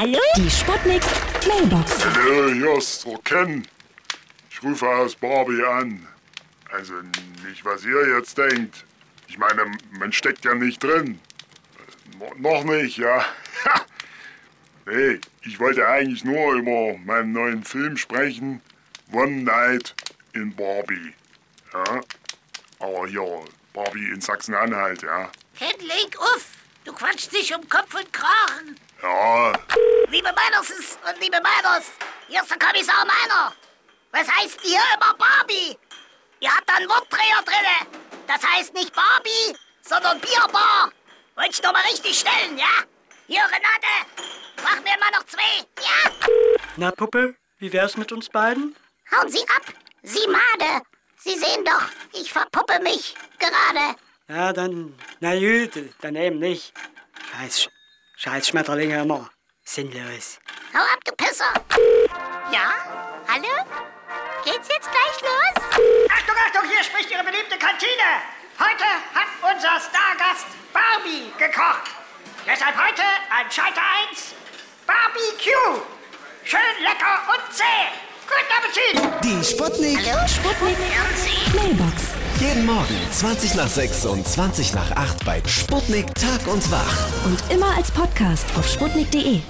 Hallo? Die Sputnik Mailbox. Hallo, hier ist der Ken. Ich rufe aus Barbie an. Also nicht, was ihr jetzt denkt. Ich meine, man steckt ja nicht drin. No, noch nicht, ja. nee, ich wollte eigentlich nur über meinen neuen Film sprechen. One Night in Barbie. Ja. Aber hier, Barbie in Sachsen-Anhalt, ja. Ken, leg auf! Du quatschst dich um Kopf und Kragen. Meiners und liebe Meiners, hier ist der Kommissar Meiner. Was heißt hier immer Barbie? Ihr habt da einen Wortdreher drinne. Das heißt nicht Barbie, sondern Bierbar. Wollt ich noch mal richtig stellen, ja? Hier, Renate, mach mir mal noch zwei. Ja? Na, Puppe, wie wär's mit uns beiden? Hauen Sie ab, Sie Made. Sie sehen doch, ich verpuppe mich gerade. Ja, dann, na gut, dann eben nicht. Scheiß, scheiß Schmetterlinge immer. Sinnlos. Hau ab, du Pisser. Ja? Hallo? Geht's jetzt gleich los? Achtung, Achtung, hier spricht Ihre beliebte Kantine. Heute hat unser Stargast Barbie gekocht. Deshalb heute ein Schalter 1, Barbecue. Schön lecker und zäh. Guten Appetit. Die Sputnik. Sputnik Mailbox. Jeden Morgen 20 nach 6 und 20 nach 8 bei Sputnik Tag und Wach. Und immer als Podcast auf sputnik.de.